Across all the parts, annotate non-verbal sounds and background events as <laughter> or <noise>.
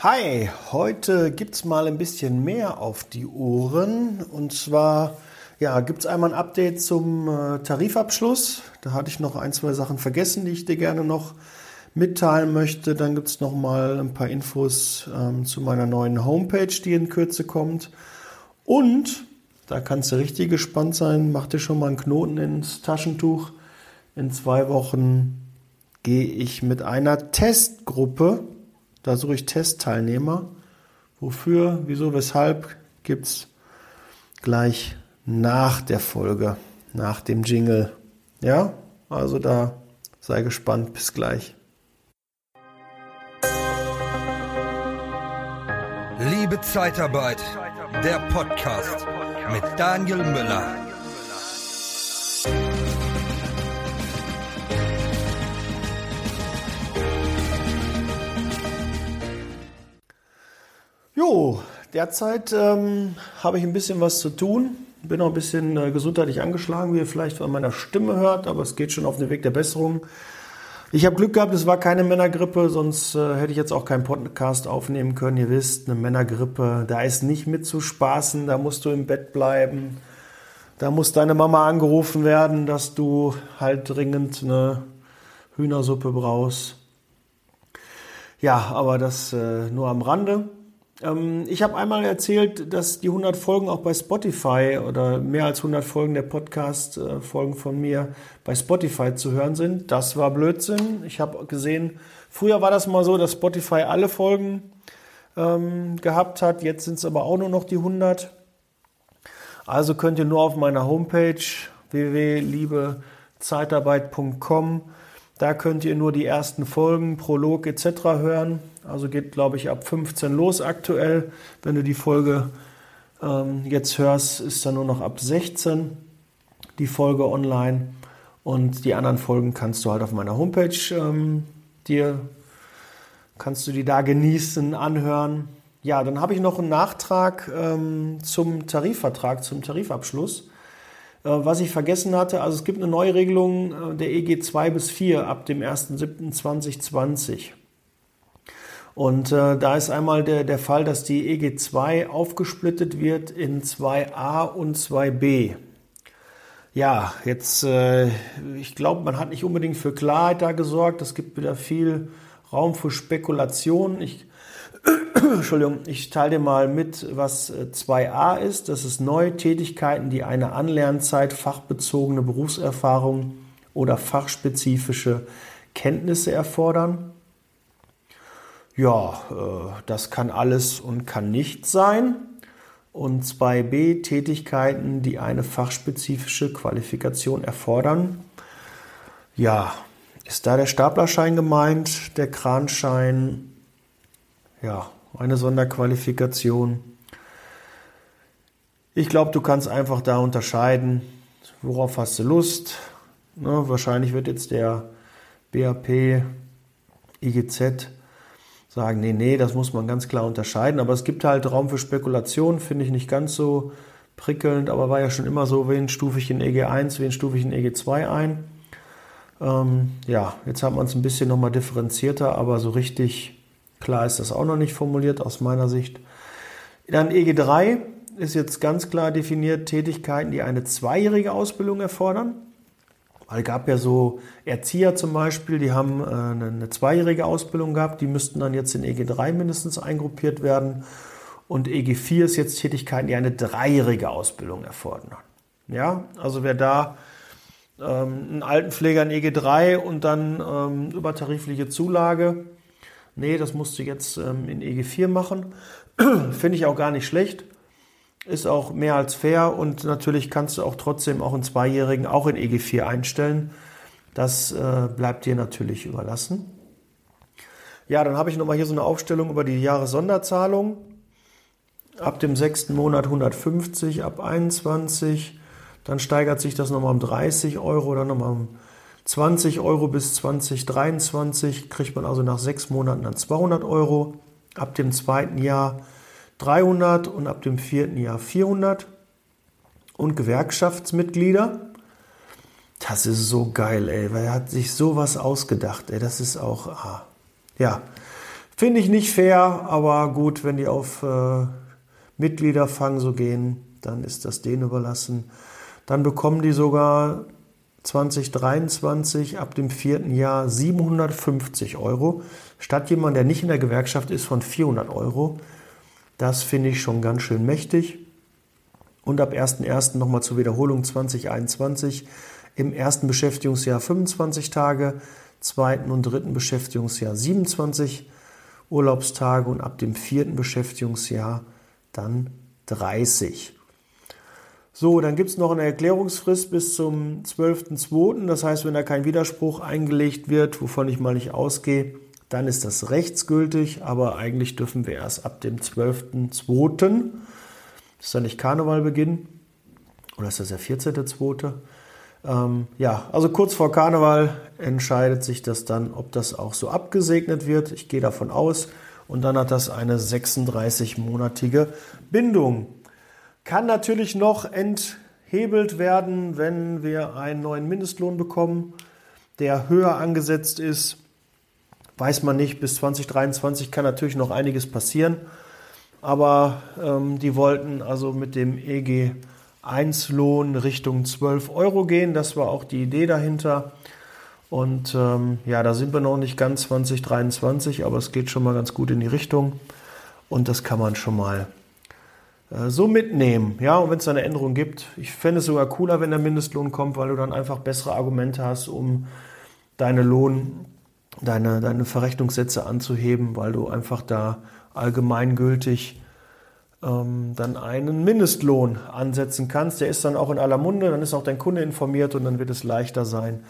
Hi, heute gibt's mal ein bisschen mehr auf die Ohren. Und zwar ja, gibt's einmal ein Update zum äh, Tarifabschluss. Da hatte ich noch ein, zwei Sachen vergessen, die ich dir gerne noch mitteilen möchte. Dann gibt's noch mal ein paar Infos ähm, zu meiner neuen Homepage, die in Kürze kommt. Und da kannst du richtig gespannt sein. Mach dir schon mal einen Knoten ins Taschentuch. In zwei Wochen gehe ich mit einer Testgruppe da suche ich Testteilnehmer. Wofür, wieso, weshalb gibt es gleich nach der Folge, nach dem Jingle. Ja, also da sei gespannt. Bis gleich. Liebe Zeitarbeit, der Podcast mit Daniel Müller. Jo, derzeit ähm, habe ich ein bisschen was zu tun. Bin noch ein bisschen äh, gesundheitlich angeschlagen, wie ihr vielleicht an meiner Stimme hört, aber es geht schon auf den Weg der Besserung. Ich habe Glück gehabt, es war keine Männergrippe, sonst äh, hätte ich jetzt auch keinen Podcast aufnehmen können. Ihr wisst, eine Männergrippe, da ist nicht mit zu spaßen, da musst du im Bett bleiben. Da muss deine Mama angerufen werden, dass du halt dringend eine Hühnersuppe brauchst. Ja, aber das äh, nur am Rande. Ähm, ich habe einmal erzählt, dass die 100 Folgen auch bei Spotify oder mehr als 100 Folgen der Podcast-Folgen von mir bei Spotify zu hören sind. Das war Blödsinn. Ich habe gesehen, früher war das mal so, dass Spotify alle Folgen ähm, gehabt hat. Jetzt sind es aber auch nur noch die 100. Also könnt ihr nur auf meiner Homepage www.liebezeitarbeit.com da könnt ihr nur die ersten Folgen, Prolog etc. hören. Also geht, glaube ich, ab 15 los aktuell. Wenn du die Folge ähm, jetzt hörst, ist dann nur noch ab 16 die Folge online. Und die anderen Folgen kannst du halt auf meiner Homepage ähm, dir, kannst du die da genießen, anhören. Ja, dann habe ich noch einen Nachtrag ähm, zum Tarifvertrag, zum Tarifabschluss. Äh, was ich vergessen hatte, also es gibt eine Neuregelung äh, der EG 2 bis 4 ab dem 1.7.2020. Und äh, da ist einmal der, der Fall, dass die EG 2 aufgesplittet wird in 2a und 2b. Ja, jetzt, äh, ich glaube, man hat nicht unbedingt für Klarheit da gesorgt. Es gibt wieder viel Raum für Spekulation. Ich Entschuldigung, ich teile dir mal mit, was 2a äh, ist. Das ist neue Tätigkeiten, die eine Anlernzeit, fachbezogene Berufserfahrung oder fachspezifische Kenntnisse erfordern. Ja, äh, das kann alles und kann nicht sein. Und 2b Tätigkeiten, die eine fachspezifische Qualifikation erfordern. Ja, ist da der Staplerschein gemeint, der Kranschein ja, eine Sonderqualifikation. Ich glaube, du kannst einfach da unterscheiden, worauf hast du Lust. Ne, wahrscheinlich wird jetzt der BAP, IGZ sagen, nee, nee, das muss man ganz klar unterscheiden. Aber es gibt halt Raum für Spekulation, finde ich nicht ganz so prickelnd, aber war ja schon immer so, wen stufe ich in EG1, wen stufe ich in EG2 ein. Ähm, ja, jetzt hat man es ein bisschen nochmal differenzierter, aber so richtig Klar ist das auch noch nicht formuliert aus meiner Sicht. Dann EG3 ist jetzt ganz klar definiert Tätigkeiten, die eine zweijährige Ausbildung erfordern. Weil es gab ja so Erzieher zum Beispiel, die haben äh, eine zweijährige Ausbildung gehabt, die müssten dann jetzt in EG3 mindestens eingruppiert werden. Und EG4 ist jetzt Tätigkeiten, die eine dreijährige Ausbildung erfordern. Ja, also wer da ähm, einen Altenpfleger in EG3 und dann ähm, übertarifliche Zulage nee, das musst du jetzt ähm, in EG4 machen. <clears throat> Finde ich auch gar nicht schlecht. Ist auch mehr als fair und natürlich kannst du auch trotzdem auch einen Zweijährigen auch in EG4 einstellen. Das äh, bleibt dir natürlich überlassen. Ja, dann habe ich nochmal hier so eine Aufstellung über die Jahressonderzahlung. Ab dem sechsten Monat 150, ab 21. Dann steigert sich das nochmal um 30 Euro, dann nochmal um 20 Euro bis 2023 kriegt man also nach sechs Monaten dann 200 Euro, ab dem zweiten Jahr 300 und ab dem vierten Jahr 400. Und Gewerkschaftsmitglieder, das ist so geil, ey, weil er hat sich sowas ausgedacht, ey, das ist auch, ah, ja, Finde ich nicht fair, aber gut, wenn die auf äh, Mitgliederfang so gehen, dann ist das denen überlassen. Dann bekommen die sogar 2023 ab dem vierten Jahr 750 Euro, statt jemand, der nicht in der Gewerkschaft ist, von 400 Euro. Das finde ich schon ganz schön mächtig. Und ab 1.1. nochmal zur Wiederholung 2021 im ersten Beschäftigungsjahr 25 Tage, zweiten und dritten Beschäftigungsjahr 27 Urlaubstage und ab dem vierten Beschäftigungsjahr dann 30. So, dann gibt es noch eine Erklärungsfrist bis zum 12.02. Das heißt, wenn da kein Widerspruch eingelegt wird, wovon ich mal nicht ausgehe, dann ist das rechtsgültig, aber eigentlich dürfen wir erst ab dem 12.02. Ist da nicht Karneval beginnen? Oder ist das der 14.02.? Ähm, ja, also kurz vor Karneval entscheidet sich das dann, ob das auch so abgesegnet wird. Ich gehe davon aus. Und dann hat das eine 36-monatige Bindung. Kann natürlich noch enthebelt werden, wenn wir einen neuen Mindestlohn bekommen, der höher angesetzt ist. Weiß man nicht, bis 2023 kann natürlich noch einiges passieren. Aber ähm, die wollten also mit dem EG 1-Lohn Richtung 12 Euro gehen. Das war auch die Idee dahinter. Und ähm, ja, da sind wir noch nicht ganz 2023, aber es geht schon mal ganz gut in die Richtung. Und das kann man schon mal so mitnehmen. Ja, und wenn es eine Änderung gibt, ich fände es sogar cooler, wenn der Mindestlohn kommt, weil du dann einfach bessere Argumente hast, um deine Lohn, deine, deine Verrechnungssätze anzuheben, weil du einfach da allgemeingültig ähm, dann einen Mindestlohn ansetzen kannst. Der ist dann auch in aller Munde, dann ist auch dein Kunde informiert und dann wird es leichter sein,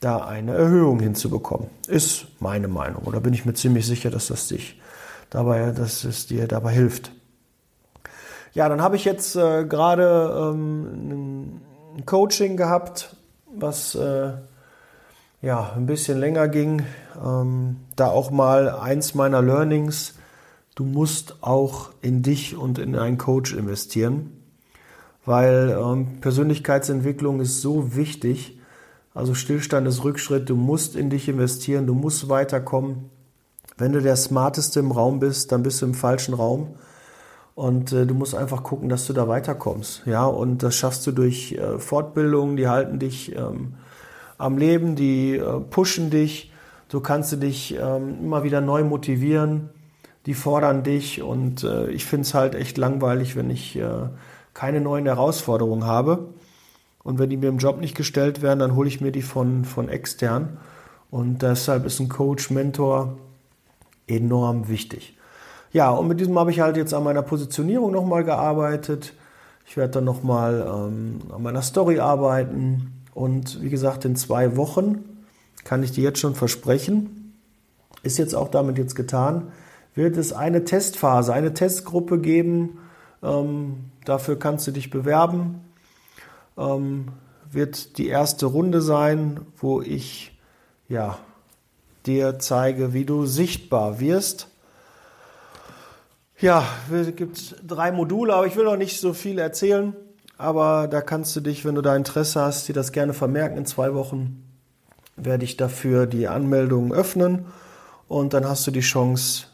da eine Erhöhung hinzubekommen. Ist meine Meinung. Oder bin ich mir ziemlich sicher, dass das dich dabei, dass es dir dabei hilft. Ja, dann habe ich jetzt äh, gerade ähm, ein Coaching gehabt, was äh, ja ein bisschen länger ging. Ähm, da auch mal eins meiner Learnings. Du musst auch in dich und in einen Coach investieren, weil ähm, Persönlichkeitsentwicklung ist so wichtig. Also Stillstand ist Rückschritt. Du musst in dich investieren. Du musst weiterkommen. Wenn du der Smarteste im Raum bist, dann bist du im falschen Raum und äh, du musst einfach gucken, dass du da weiterkommst. Ja, und das schaffst du durch äh, Fortbildungen, die halten dich ähm, am Leben, die äh, pushen dich. Du kannst dich ähm, immer wieder neu motivieren. Die fordern dich und äh, ich finde es halt echt langweilig, wenn ich äh, keine neuen Herausforderungen habe. Und wenn die mir im Job nicht gestellt werden, dann hole ich mir die von, von extern. Und deshalb ist ein Coach, Mentor enorm wichtig. Ja, und mit diesem habe ich halt jetzt an meiner Positionierung nochmal gearbeitet. Ich werde dann nochmal ähm, an meiner Story arbeiten. Und wie gesagt, in zwei Wochen kann ich dir jetzt schon versprechen, ist jetzt auch damit jetzt getan, wird es eine Testphase, eine Testgruppe geben. Ähm, dafür kannst du dich bewerben. Ähm, wird die erste Runde sein, wo ich ja, dir zeige, wie du sichtbar wirst ja, es gibt drei Module, aber ich will noch nicht so viel erzählen. Aber da kannst du dich, wenn du da Interesse hast, dir das gerne vermerken. In zwei Wochen werde ich dafür die Anmeldung öffnen und dann hast du die Chance,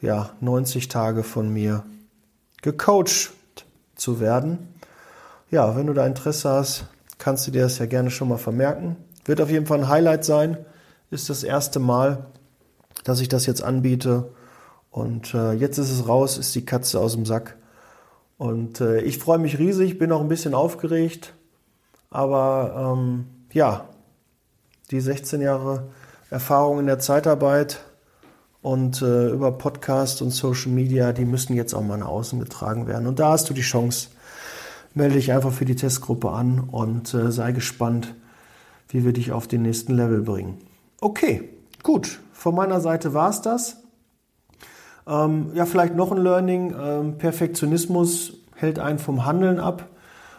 ja, 90 Tage von mir gecoacht zu werden. Ja, wenn du da Interesse hast, kannst du dir das ja gerne schon mal vermerken. Wird auf jeden Fall ein Highlight sein. Ist das erste Mal, dass ich das jetzt anbiete. Und äh, jetzt ist es raus, ist die Katze aus dem Sack. Und äh, ich freue mich riesig, bin auch ein bisschen aufgeregt. Aber ähm, ja, die 16 Jahre Erfahrung in der Zeitarbeit und äh, über Podcast und Social Media, die müssen jetzt auch mal nach außen getragen werden. Und da hast du die Chance. Melde dich einfach für die Testgruppe an und äh, sei gespannt, wie wir dich auf den nächsten Level bringen. Okay, gut. Von meiner Seite war es das. Ähm, ja, vielleicht noch ein Learning. Ähm, Perfektionismus hält einen vom Handeln ab.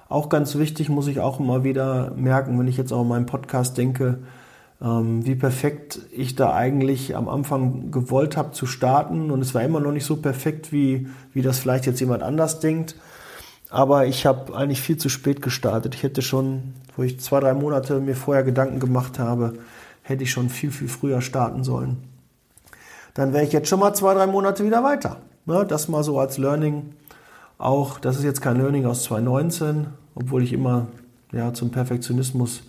Auch ganz wichtig, muss ich auch immer wieder merken, wenn ich jetzt auch in meinem Podcast denke, ähm, wie perfekt ich da eigentlich am Anfang gewollt habe zu starten. Und es war immer noch nicht so perfekt, wie, wie das vielleicht jetzt jemand anders denkt. Aber ich habe eigentlich viel zu spät gestartet. Ich hätte schon, wo ich zwei, drei Monate mir vorher Gedanken gemacht habe, hätte ich schon viel, viel früher starten sollen. Dann wäre ich jetzt schon mal zwei, drei Monate wieder weiter. Ne, das mal so als Learning. Auch, das ist jetzt kein Learning aus 2019, obwohl ich immer ja, zum Perfektionismus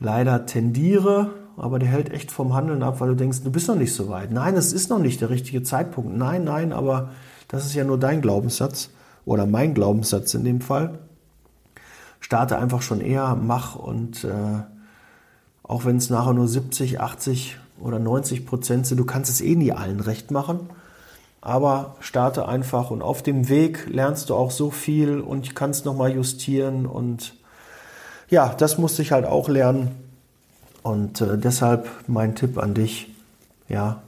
leider tendiere, aber der hält echt vom Handeln ab, weil du denkst, du bist noch nicht so weit. Nein, es ist noch nicht der richtige Zeitpunkt. Nein, nein, aber das ist ja nur dein Glaubenssatz oder mein Glaubenssatz in dem Fall. Starte einfach schon eher, mach und äh, auch wenn es nachher nur 70, 80 oder 90 Prozent sind, du kannst es eh nie allen recht machen. Aber starte einfach und auf dem Weg lernst du auch so viel und kannst nochmal justieren und ja, das musste ich halt auch lernen. Und äh, deshalb mein Tipp an dich, ja,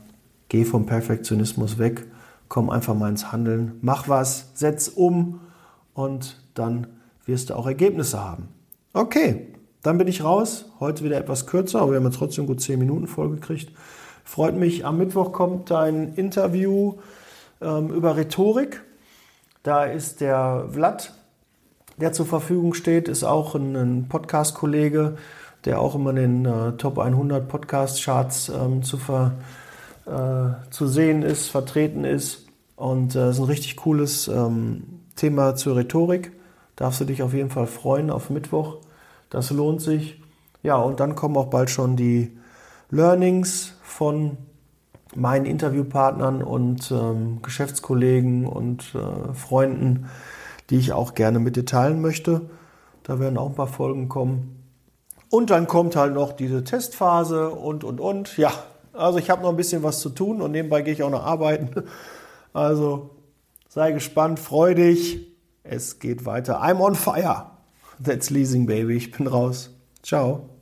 geh vom Perfektionismus weg, komm einfach mal ins Handeln, mach was, setz um und dann wirst du auch Ergebnisse haben. Okay, dann bin ich raus. Heute wieder etwas kürzer, aber wir haben jetzt trotzdem gut 10 Minuten vollgekriegt. Freut mich, am Mittwoch kommt ein Interview ähm, über Rhetorik. Da ist der Vlad, der zur Verfügung steht, ist auch ein, ein Podcast-Kollege, der auch immer in den äh, Top 100 Podcast-Charts ähm, zu, äh, zu sehen ist, vertreten ist. Und äh, ist ein richtig cooles ähm, Thema zur Rhetorik. Darfst du dich auf jeden Fall freuen auf Mittwoch. Das lohnt sich. Ja, und dann kommen auch bald schon die Learnings von meinen Interviewpartnern und ähm, Geschäftskollegen und äh, Freunden, die ich auch gerne mit dir teilen möchte. Da werden auch ein paar Folgen kommen. Und dann kommt halt noch diese Testphase und, und, und. Ja, also ich habe noch ein bisschen was zu tun und nebenbei gehe ich auch noch arbeiten. Also sei gespannt, freu dich. Es geht weiter. I'm on fire. That's leasing, baby. Ich bin raus. Ciao.